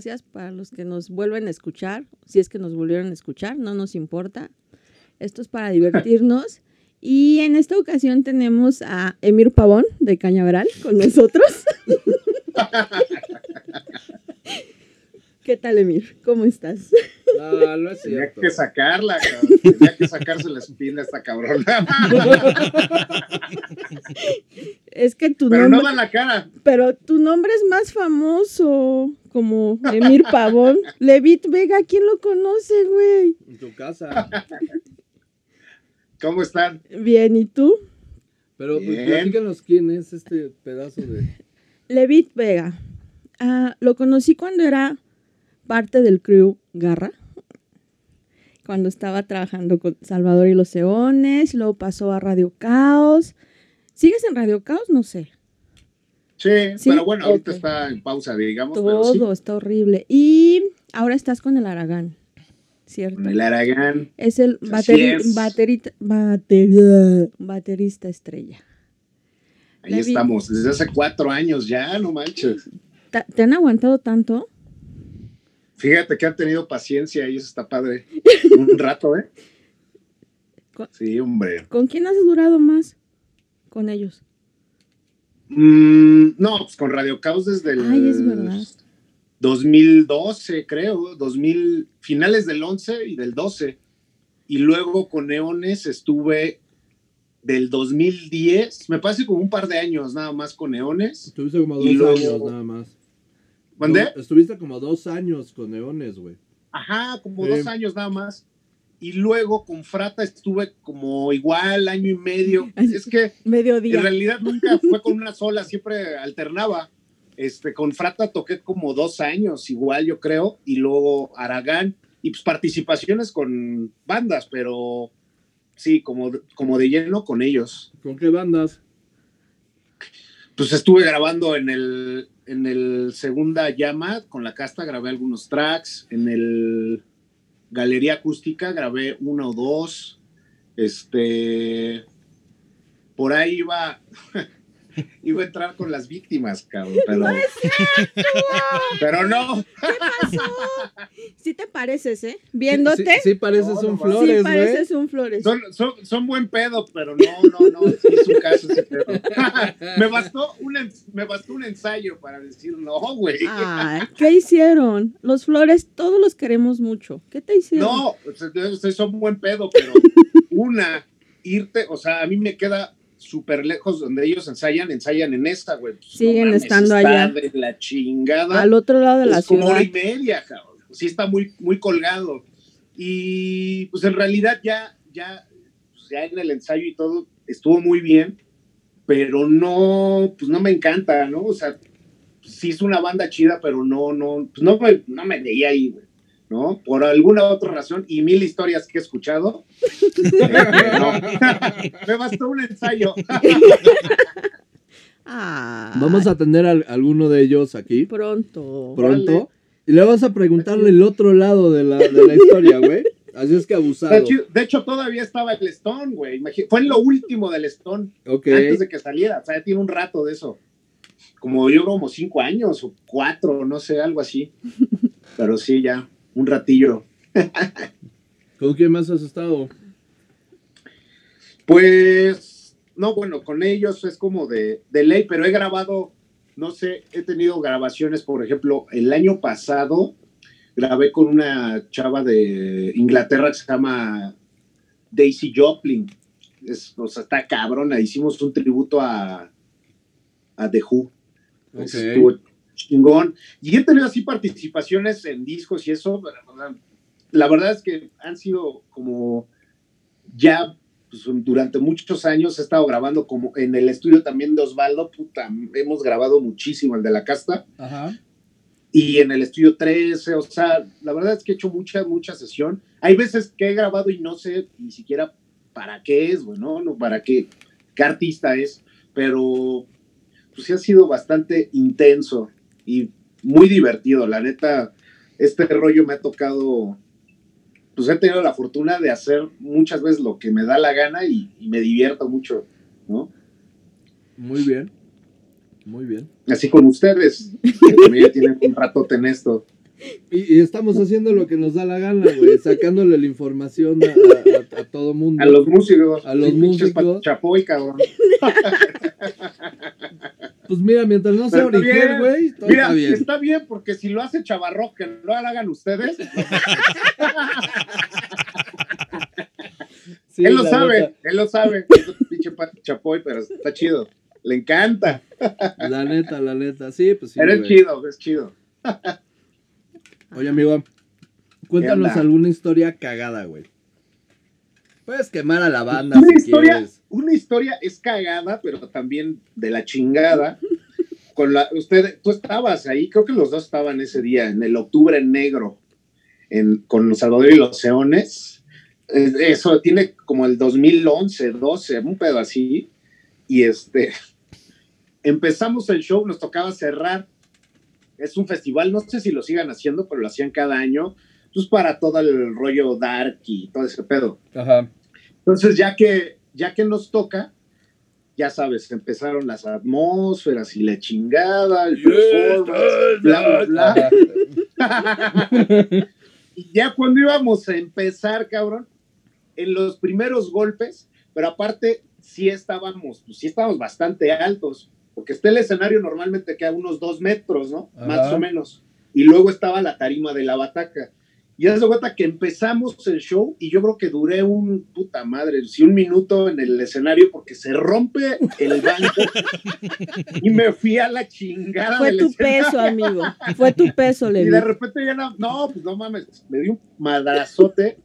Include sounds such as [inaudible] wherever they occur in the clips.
gracias para los que nos vuelven a escuchar. Si es que nos volvieron a escuchar, no nos importa. Esto es para divertirnos. [laughs] Y en esta ocasión tenemos a Emir Pavón de Cañaveral con nosotros. [laughs] ¿Qué tal, Emir? ¿Cómo estás? No, no es Tenía que sacarla, cabrón. Tenía que sacarse la espina a esta cabrona. [laughs] Es que tu Pero nombre, no da la cara. pero tu nombre es más famoso, como Emir Pavón. [laughs] Levit Vega, ¿quién lo conoce, güey? En tu casa. ¿Cómo están? Bien, ¿y tú? Pero pues, Bien. platícanos quién es este pedazo de. Levit Vega. Ah, lo conocí cuando era parte del crew Garra. Cuando estaba trabajando con Salvador y los Eones, luego pasó a Radio Caos. ¿Sigues en Radio Caos? No sé. Sí, Sí, pero bueno, ahorita está en pausa, digamos. pero Todo sí. está horrible. Y ahora estás con el Aragán, ¿cierto? Con el Aragán. Es el Así bateri- es. baterita- bateri- baterista estrella. Ahí David. estamos, desde hace cuatro años ya, no manches. ¿Te han aguantado tanto? Fíjate que han tenido paciencia y eso está padre. [laughs] Un rato, ¿eh? Sí, hombre. ¿Con quién has durado más? Con ellos. Mm, no, pues con Radio Caos desde el Ay, es verdad. 2012, creo, 2000, finales del 11 y del 12. Y luego con Neones estuve del 2010, me parece como un par de años nada más con Neones. Estuviste como dos luego- años nada más. ¿Mandé? No, estuviste como dos años con Neones, güey. Ajá, como Sí. dos años nada más. Y luego con Frata estuve como igual año y medio. [laughs] Es que Mediodía. en realidad nunca [laughs] fue con una sola, siempre alternaba. Este, con Frata toqué como dos años, igual yo creo, y luego Aragán, y pues participaciones con bandas, pero sí, como, como de lleno con ellos. ¿Con qué bandas? Pues estuve grabando en el, en el Segunda Llama, con la casta grabé algunos tracks, en el Galería Acústica grabé uno o dos, este, por ahí iba, [laughs] [laughs] iba a entrar con las víctimas, cabrón, pero, [laughs] pero no, Sí te pareces, ¿eh? Viéndote. Sí, sí pareces No, no un. Flores, Sí güey. pareces un Flores. son, son, son buen pedo, pero no, no, no, es un caso ese pedo. [laughs] me, bastó un, me bastó un ensayo para decir no, güey. Ay, ¿qué hicieron? Los Flores, todos los queremos mucho. ¿Qué te hicieron? No, ustedes son buen pedo, pero una, irte, o sea, a mí me queda súper lejos donde ellos ensayan, ensayan en esta, güey. Pues, Siguen estando allá. de la chingada. Al otro lado de la como ciudad. hora y media, cabrón. Sí está muy, muy colgado. Y pues en realidad ya, ya, pues, ya en el ensayo y todo estuvo muy bien, pero no, pues no me encanta, ¿no? O sea, sí es una banda chida, pero no, no, pues no me, no me veía ahí, güey. ¿No? Por alguna otra razón, y mil historias que he escuchado. eh, [laughs] no. me bastó un ensayo. Ah, Vamos a tener al- alguno de ellos aquí pronto. pronto. Y le vas a preguntarle el otro lado de la, de la historia, güey. Así es que abusado. De hecho, todavía estaba el Stone, güey. Fue en lo último del Stone. Ok. antes de que saliera. O sea, ya tiene un rato de eso. Como yo, como cinco años o cuatro, no sé, algo así. Pero sí, ya, un ratillo. ¿Con quién más has estado? Pues, no, bueno, con ellos es como de, de ley, pero he grabado, no sé, he tenido grabaciones, por ejemplo, el año pasado grabé con una chava de Inglaterra que se llama Daisy Joplin. Es, o sea, está cabrona. Hicimos un tributo a, a The Who. Ok. Estuvo chingón. Y he tenido así participaciones en discos y eso. La verdad es que han sido como ya pues, durante muchos años he estado grabando como en el estudio también de Osvaldo, puta, hemos grabado muchísimo el de la casta Ajá. y en el estudio 13, o sea, la verdad es que he hecho mucha, mucha sesión. Hay veces que he grabado y no sé ni siquiera para qué es, bueno, no para qué, qué artista es, pero pues sí ha sido bastante intenso y muy divertido, la neta, este rollo me ha tocado, pues he tenido la fortuna de hacer muchas veces lo que me da la gana y, y me divierto mucho, ¿no? Muy bien. Muy bien. Así como ustedes, que también ya tienen un ratote en esto. Y, y estamos haciendo lo que nos da la gana, güey. Sacándole la información a, a- todo mundo. A los músicos. A los músicos. Chapoy, cabrón. [laughs] Pues mira, mientras no sea origen, güey, todo Mira, está bien. está bien porque si lo hace Chavarro, que no lo hagan ustedes, [laughs] Sí, él lo sabe, neta, él lo sabe. [laughs] Es un pinche pa- Chapoy, pero está chido. Le encanta. la neta, la neta. Sí, pues sí. pero es güey. chido, es chido. [laughs] Oye, amigo, cuéntanos alguna historia cagada, güey. Puedes quemar a la banda Una si historia, quieres. Una historia es cagada, pero también de la chingada. Con la, usted, tú estabas ahí, creo que los dos estaban ese día, en el octubre negro, en, con Salvador y los Leones. Eh, Eso tiene como el 2011, 12, un pedo así. Y este, empezamos el show, nos tocaba cerrar. Es un festival, no sé si lo sigan haciendo, pero lo hacían cada año. Pues para todo el rollo dark y todo ese pedo. Ajá. Entonces, ya que, ya que nos toca, ya sabes, empezaron las atmósferas y la chingada, el performance, bla, bla, bla. [laughs] Y ya cuando íbamos a empezar, cabrón, en los primeros golpes, pero aparte sí estábamos, pues sí estábamos bastante altos, porque está el escenario normalmente que a unos dos metros, ¿no? Ajá. Más o menos. Y luego estaba la tarima de la bataca. Y haz de cuenta que empezamos el show y yo creo que duré un puta madre, sí, un minuto en el escenario porque se rompe el banco [laughs] y me fui a la chingada. Fue del tu escenario. peso, amigo. Fue tu peso, Y Levi. de repente ya no, no, pues no mames, me dio un madrazote,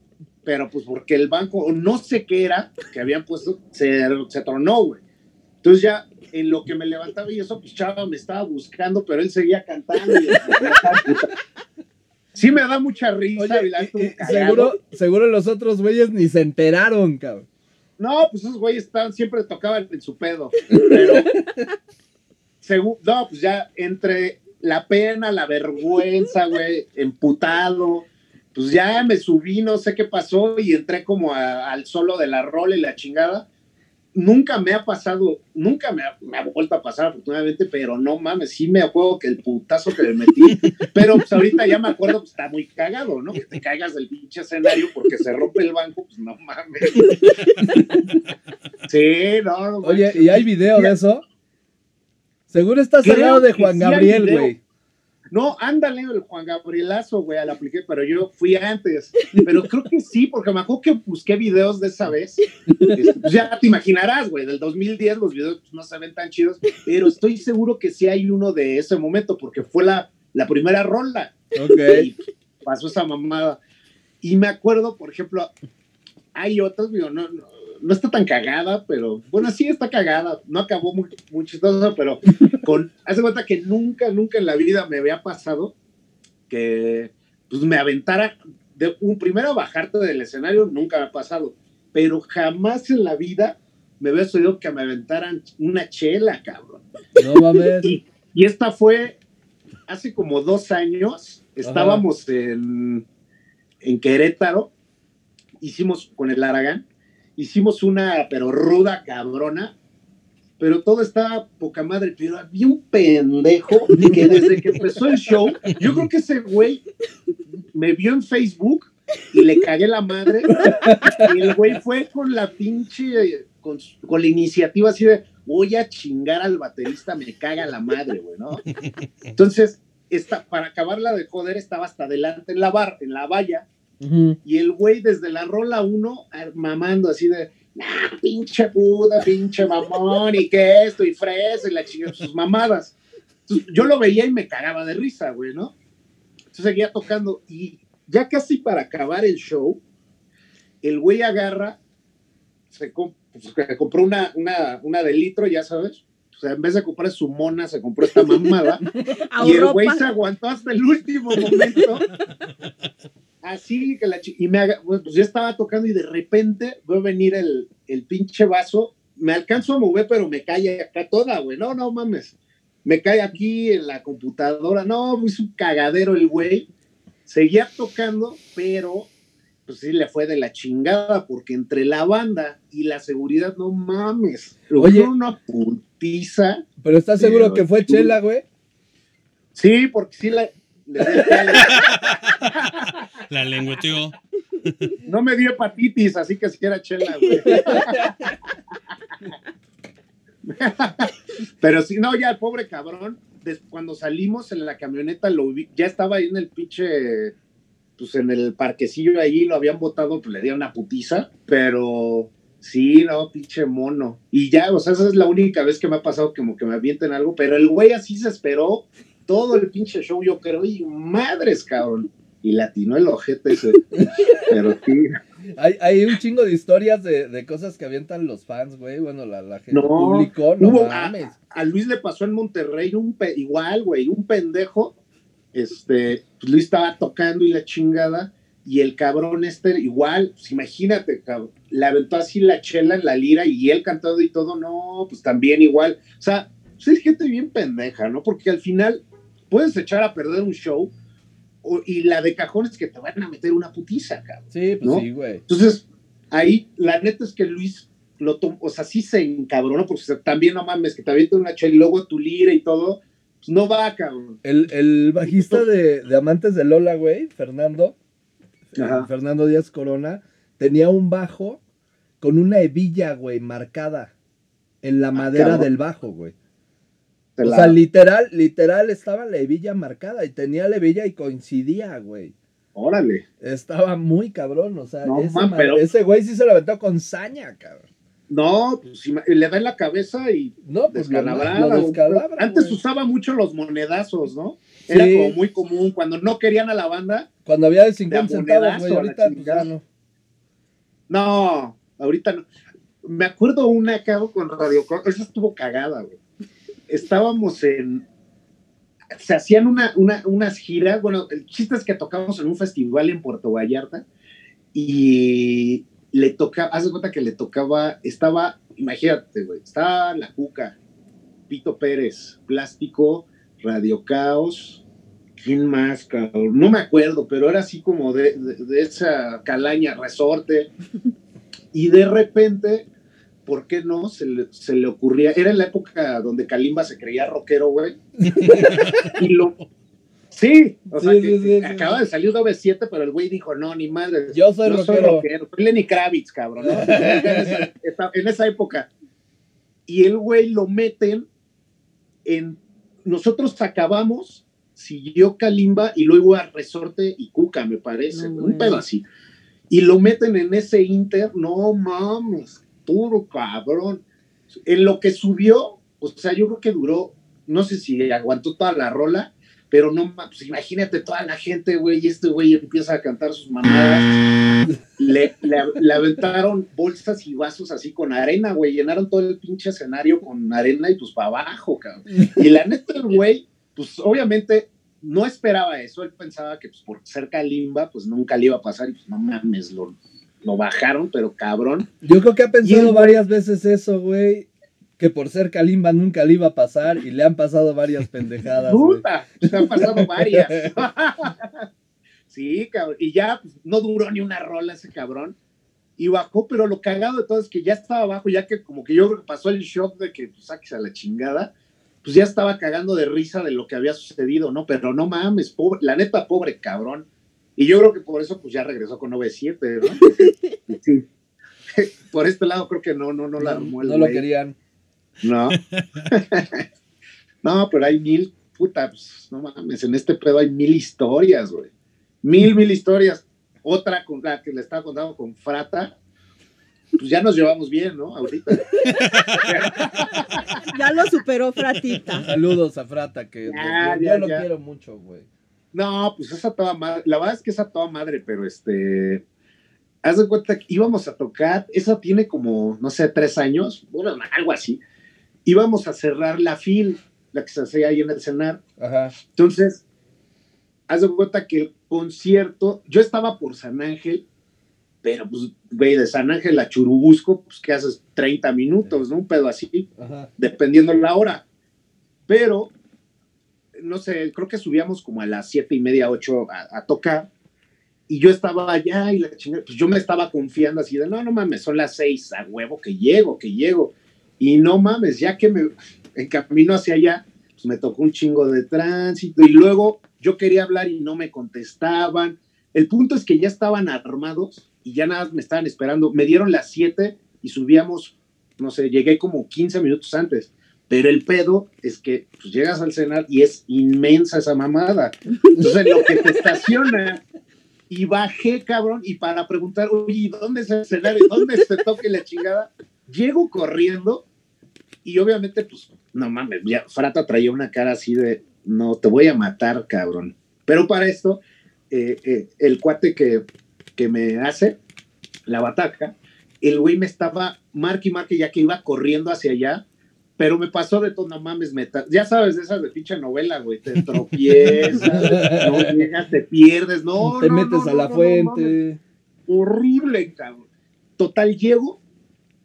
pero pues porque el banco, o no sé qué era, que habían puesto, se, se tronó, güey. Entonces ya en lo que me levantaba y eso, pues Chava me estaba buscando, pero él seguía cantando. y- sí me da mucha risa. Oye, y la y- estuvo y cagado. seguro, seguro los otros güeyes ni se enteraron, cabrón. No, pues esos güeyes estaban, siempre tocaban en su pedo. Pero, [laughs] no, pues ya entre la pena, la vergüenza, güey, emputado, pues ya me subí, no sé qué pasó, y entré como a- al solo de la rola y la chingada. Nunca me ha pasado, nunca me ha, me ha vuelto a pasar, afortunadamente, pero no mames, sí me acuerdo que el putazo que le metí, [laughs] pero pues ahorita ya me acuerdo, pues está muy cagado, ¿no? Que te caigas del pinche escenario porque se rompe el banco, pues no mames. Sí, no, no Oye. ¿y hay video de eso? Seguro estás al lado de Juan Gabriel, güey. No, ándale, el Juan Gabrielazo, güey, la apliqué, pero yo fui antes. Pero creo que sí, porque me acuerdo que busqué videos de esa vez. Este, pues ya te imaginarás, güey, del 2010 los videos pues, no se ven tan chidos, pero estoy seguro que sí hay uno de ese momento, porque fue la, la primera rola. Ok. Y pasó esa mamada. Y me acuerdo, por ejemplo, hay otros, digo, no, no, no está tan cagada, pero bueno, sí está cagada. No acabó muy, muy chistoso, pero con, hace cuenta que nunca, nunca en la vida me había pasado que pues me aventara de un primero bajarte del escenario, nunca me ha pasado, pero jamás en la vida me había sucedido que me aventaran una chela, cabrón. No mames. Y, y esta fue hace como dos años. Estábamos en, en Querétaro. Hicimos con el Aragán. Hicimos una, pero ruda cabrona. Pero todo estaba poca madre. Pero había un pendejo que desde que empezó el show, yo creo que ese güey me vio en Facebook y le cagué la madre. Y el güey fue con la pinche, con, con la iniciativa así de voy a chingar al baterista, me caga la madre, güey, ¿no? Entonces, esta, para acabarla de joder, estaba hasta adelante en la bar, en la valla, y el güey desde la rola 1 mamando así de, nah, pinche puta, pinche mamón, y que esto, y fresa, y la chingada, sus mamadas. Entonces, yo lo veía y me cagaba de risa, güey, ¿no? Entonces seguía tocando, y ya casi para acabar el show, el güey agarra, se, pues, compró una, una, una de litro, ya sabes. O sea, en vez de comprar su mona, se compró esta mamada. [laughs] y el güey se aguantó hasta el último momento. [laughs] Así que la y me haga, pues yo estaba tocando y de repente veo venir el, el pinche vaso. Me alcanzo a mover, pero me cae acá toda, güey. No, no mames. Me cae aquí en la computadora. No, es un cagadero el güey. Seguía tocando, pero pues sí le fue de la chingada, porque entre la banda y la seguridad, no mames. Lo Oye. dieron una putiza. Pero ¿estás seguro que fue tú- Chela, güey? Sí, porque sí la, Le di el pelo. [laughs] La lengüeteó. No me dio hepatitis, así que si era chela, güey. [laughs] Pero sí, no, ya el pobre cabrón, cuando salimos en la camioneta, lo vi, ya estaba ahí en el pinche, pues en el parquecillo ahí, lo habían botado, pues le dieron una putiza, pero sí, no, pinche mono. Y ya, o sea, esa es la única vez que me ha pasado como que me avienten algo, pero el güey así se esperó todo el pinche show, yo creo, y madres, cabrón. Y latinó el ojete ese. [laughs] Pero sí, Hay, hay un chingo de historias de, de cosas que avientan los fans, güey. Bueno, la, la gente No, público, no hubo- a, Luis le pasó en Monterrey un pe- igual, güey, un pendejo. Este, pues Luis estaba tocando y la chingada. Y el cabrón este, igual, pues imagínate, cabrón, le aventó así la chela en la lira y él cantando y todo, no, pues también igual. O sea, pues es gente bien pendeja, ¿no? Porque al final puedes echar a perder un show o- y la de cajón es que te van a meter una putiza, cabrón. Sí, pues ¿no? sí, güey. Entonces, ahí la neta es que Luis lo tomó, o sea, sí se encabronó, porque o sea, también no mames, que te avienta una chela y luego tu lira y todo, pues no va, cabrón. El, el bajista de, de Amantes de Lola, güey, Fernando, Ajá. Fernando Díaz Corona, tenía un bajo con una hebilla, güey, marcada en la madera Ah, cabrón. del bajo, güey. O la- sea, literal, literal estaba la hebilla marcada y tenía la hebilla y coincidía, güey. Órale. Estaba muy cabrón, o sea, No, ese, man, ma- pero- ese güey sí se lo aventó con saña, cabrón. No, pues le da en la cabeza y No, pues descalabrada. descalabra, Antes güey. usaba mucho los monedazos, ¿no? Era como muy común. Cuando no querían a la banda, Cuando había de 50 De a centavos, güey, ahorita pues ya no. no, ahorita no. Me acuerdo una que hago con Radio Esa estuvo cagada, güey. Estábamos en. Se hacían una, una- unas giras. Bueno, el chiste es que tocábamos en un festival en Puerto Vallarta y le tocaba. Haz de cuenta que le tocaba. Estaba, imagínate, güey. Estaba La Cuca, Pito Pérez, Plástico, Radio Caos. ¿Quién más, cabrón? No me acuerdo, pero era así como de, de- de esa calaña, resorte. [laughs] Y de repente, ¿por qué no? Se le, se le ocurría, era en la época donde Kalimba se creía rockero, güey. [laughs] y lo... Sí, o sea, Sí, que- sí, sí, que sí. acaba de salir 97, pero el güey dijo, no, ni madre. Yo soy no rockero. soy rockero. Soy Lenny Kravitz, cabrón. ¿no? en, [laughs] esa, en esa época. Y el güey lo meten en... Nosotros acabamos, siguió Kalimba y luego a Resorte y Cuca, me parece. No, un pedo así. Y lo meten en ese Inter, no mames, puro cabrón. En lo que subió, o sea, yo creo que duró, no sé si aguantó toda la rola, pero no pues imagínate toda la gente, güey, y este güey empieza a cantar sus mamadas. Le, le, le aventaron bolsas y vasos así con arena, güey, llenaron todo el pinche escenario con arena y pues para abajo, cabrón. Y la neta, el güey, pues obviamente no esperaba eso, él pensaba que pues, por ser Kalimba, pues nunca le iba a pasar y pues no mames, lo, lo bajaron, pero cabrón. Yo creo que ha pensado varias veces eso, güey. Que por ser Kalimba nunca le iba a pasar y le han pasado varias pendejadas. Puta, se han pasado varias. [laughs] sí, cabrón. Y ya pues, no duró ni una rola ese cabrón. Y bajó, pero lo cagado de todo es que ya estaba abajo, ya que como que yo creo que pasó el shock de que pues saques a la chingada, pues ya estaba cagando de risa de lo que había sucedido, ¿no? Pero no mames, pobre, la neta, pobre cabrón. Y yo creo que por eso pues ya regresó con 9-7, ¿no? Porque, sí. [laughs] Por este lado creo que no, no, no la armó el No lo querían. No. [laughs] no, pero hay mil, puta, pues, no mames, en este pedo hay mil historias, güey. Mil, mil historias. Otra con la que le estaba contando con Frata, pues ya nos llevamos bien, ¿no? Ahorita. [laughs] Ya lo superó Fratita. Saludos a Frata, que Ya, yo, yo ya, lo ya. quiero mucho, güey. No, pues esa toda madre, la verdad es que esa toda madre, pero este, haz de cuenta que íbamos a tocar, esa tiene como, no sé, tres años, bueno, algo así. Íbamos a cerrar la FIL, la que se hacía ahí en el cenar. Ajá. Entonces, haz de cuenta que el concierto, yo estaba por San Ángel, pero pues, güey, de San Ángel a Churubusco, pues, ¿qué haces? 30 minutos, ¿no? Un pedo así, Ajá. dependiendo la hora. Pero, no sé, creo que subíamos como a las siete y media, ocho a, a tocar, y yo estaba allá y la chingada, pues yo me estaba confiando así de, no, no mames, son las seis, a huevo, que llego, que llego. Y no mames, ya que me, en camino hacia allá, pues me tocó un chingo de tránsito y luego yo quería hablar y no me contestaban. El punto es que ya estaban armados y ya nada me estaban esperando. Me dieron las 7 y subíamos, no sé, llegué como 15 minutos antes. Pero el pedo es que pues, llegas al cenar y es inmensa esa mamada. Entonces, lo que te estaciona. Y bajé, cabrón, y para preguntar, oye, ¿dónde es el escenario? ¿Dónde se toque la chingada? Llego corriendo y obviamente, pues, no mames, ya Frata traía una cara así de, no, te voy a matar, cabrón. Pero para esto, eh, eh, el cuate que, que me hace la bataca, el güey me estaba marque y marque ya que iba corriendo hacia allá, pero me pasó de todo, no mames, meta. Ya sabes, de esas de pinche novela, güey, te tropiezas, [laughs] no llegas, te pierdes, no, Te no, metes no, a no, la no, no, fuente. horrible, cabrón. Total, llego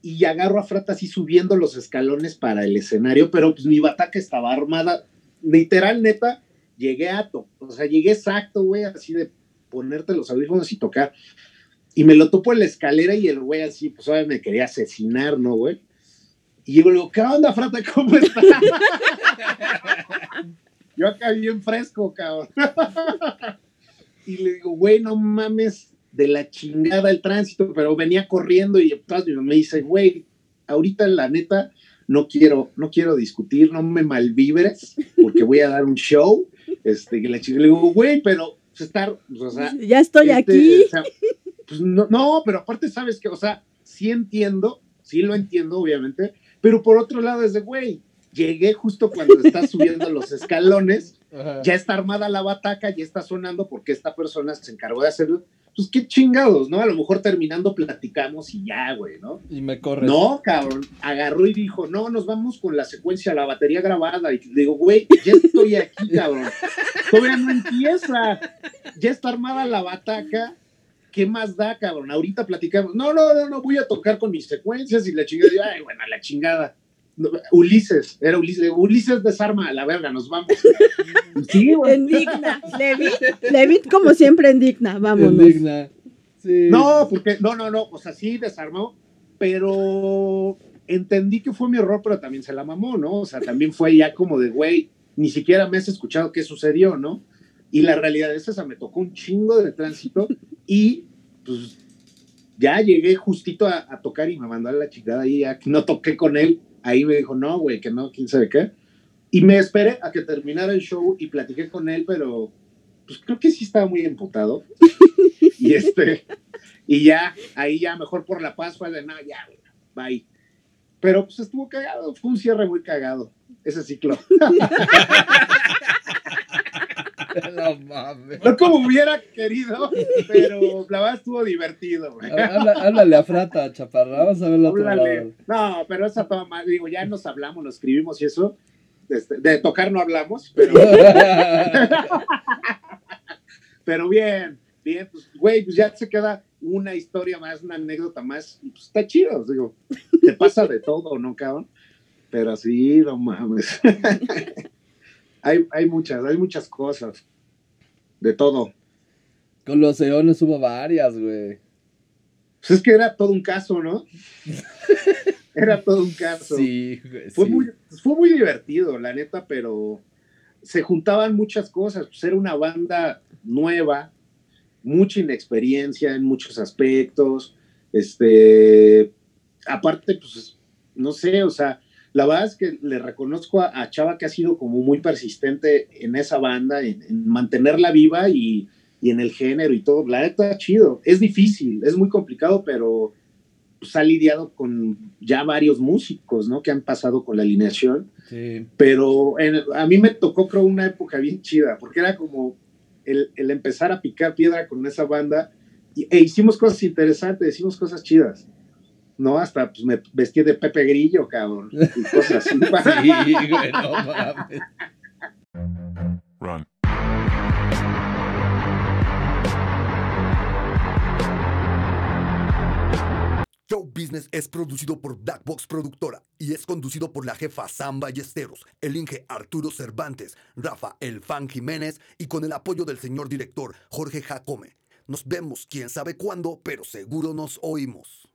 y agarro a Frata así subiendo los escalones para el escenario, pero pues mi bataca estaba armada, literal, neta, llegué a, to o sea, llegué exacto, güey, así de ponerte los audífonos y tocar. Y me lo topo en la escalera y el güey así, pues obviamente me quería asesinar, ¿no, güey? Y yo le digo, ¿qué onda, Frata? [laughs] ¿Cómo estás? yo acá bien fresco, cabrón. y le digo, güey, no mames, de la chingada el tránsito, pero venía corriendo y me dice, güey, ahorita la neta no quiero, no quiero discutir, no me malvibres, porque voy a dar un show. Este, que la chingada, le digo, güey, pero pues, estar, pues, o sea, Ya estoy este, aquí. o sea, pues, no, no, pero aparte sabes que, o sea, sí entiendo, sí lo entiendo, obviamente, pero por otro lado es de, güey, llegué justo cuando estás [laughs] subiendo los escalones, Ajá. ya está armada la bataca, ya está sonando porque esta persona se encargó de hacerlo. Pues qué chingados, ¿no? A lo mejor terminando platicamos y ya, güey, ¿no? Y me corres. No, cabrón, agarró y dijo, no, nos vamos con la secuencia, la batería grabada. Y le digo, güey, ya estoy aquí, cabrón. Todavía no empieza. Ya está armada la bataca. ¿Qué más da, cabrón? Ahorita platicamos. No, no, no, no, voy a tocar con mis secuencias y la chingada. Yo, Ay, bueno, la chingada. No, Ulises, era Ulises. Ulises desarma a la verga, nos vamos. Sí, güey. Endigna. Levit, Levit, como siempre, endigna. Vámonos. Indigna. Sí. No, porque, no, no, no, o sea, sí desarmó, pero entendí que fue mi error, pero también se la mamó, ¿no? O sea, también fue ya como de, güey, ni siquiera me has escuchado qué sucedió, ¿no? Y la realidad es esa, me tocó un chingo de tránsito y pues ya llegué justito a, a tocar y me mandó a la chingada y ya no toqué con él, ahí me dijo, no, güey, que no, quién sabe qué. Y me esperé a que terminara el show y platiqué con él, pero pues creo que sí estaba muy emputado. [laughs] y este, y ya, ahí ya mejor por la paz fue de, no, ya, bye. Pero pues estuvo cagado, fue un cierre muy cagado, ese ciclo. [laughs] [laughs] No mames. No como hubiera querido, pero la verdad estuvo divertido, güey. Habla- háblale a Frata, chaparra. Vamos a ver el otro lado. No, pero esa toma más, digo, ya nos hablamos, nos escribimos y eso. Este, de tocar no hablamos, pero, [laughs] pero bien, bien, pues, güey, pues ya se queda una historia más, una anécdota más, y pues está chido, digo, te pasa de todo, ¿no, cabrón? Pero sí, no mames. [laughs] hay, hay muchas, hay muchas cosas, de todo. Con los eones hubo varias, güey. Pues es que era todo un caso, ¿no? [laughs] Era todo un caso. Sí, güey. Fue, sí. muy, fue muy divertido, la neta, pero se juntaban muchas cosas. Pues era una banda nueva, mucha inexperiencia en muchos aspectos. Este, aparte, pues, no sé, o sea, la verdad es que le reconozco a, a Chava que ha sido como muy persistente en esa banda, en, en mantenerla viva y, y en el género y todo. La neta, chido. Es difícil, es muy complicado, pero pues, ha lidiado con ya varios músicos, ¿no? Que han pasado con la alineación. Sí. Pero en- a mí me tocó, creo, una época bien chida, porque era como el, el empezar a picar piedra con esa banda. Y, e hicimos cosas interesantes, hicimos cosas chidas. No, hasta pues, me vestí de Pepe Grillo, cabrón. Y cosas así. [laughs] Sí, güey, no mames. Run. Show Business es producido por Black Box Productora y es conducido por la jefa Sam Ballesteros, el Inge Arturo Cervantes, Rafa El Fan Jiménez y con el apoyo del señor director Jorge Jacome. Nos vemos quién sabe cuándo, pero seguro nos oímos.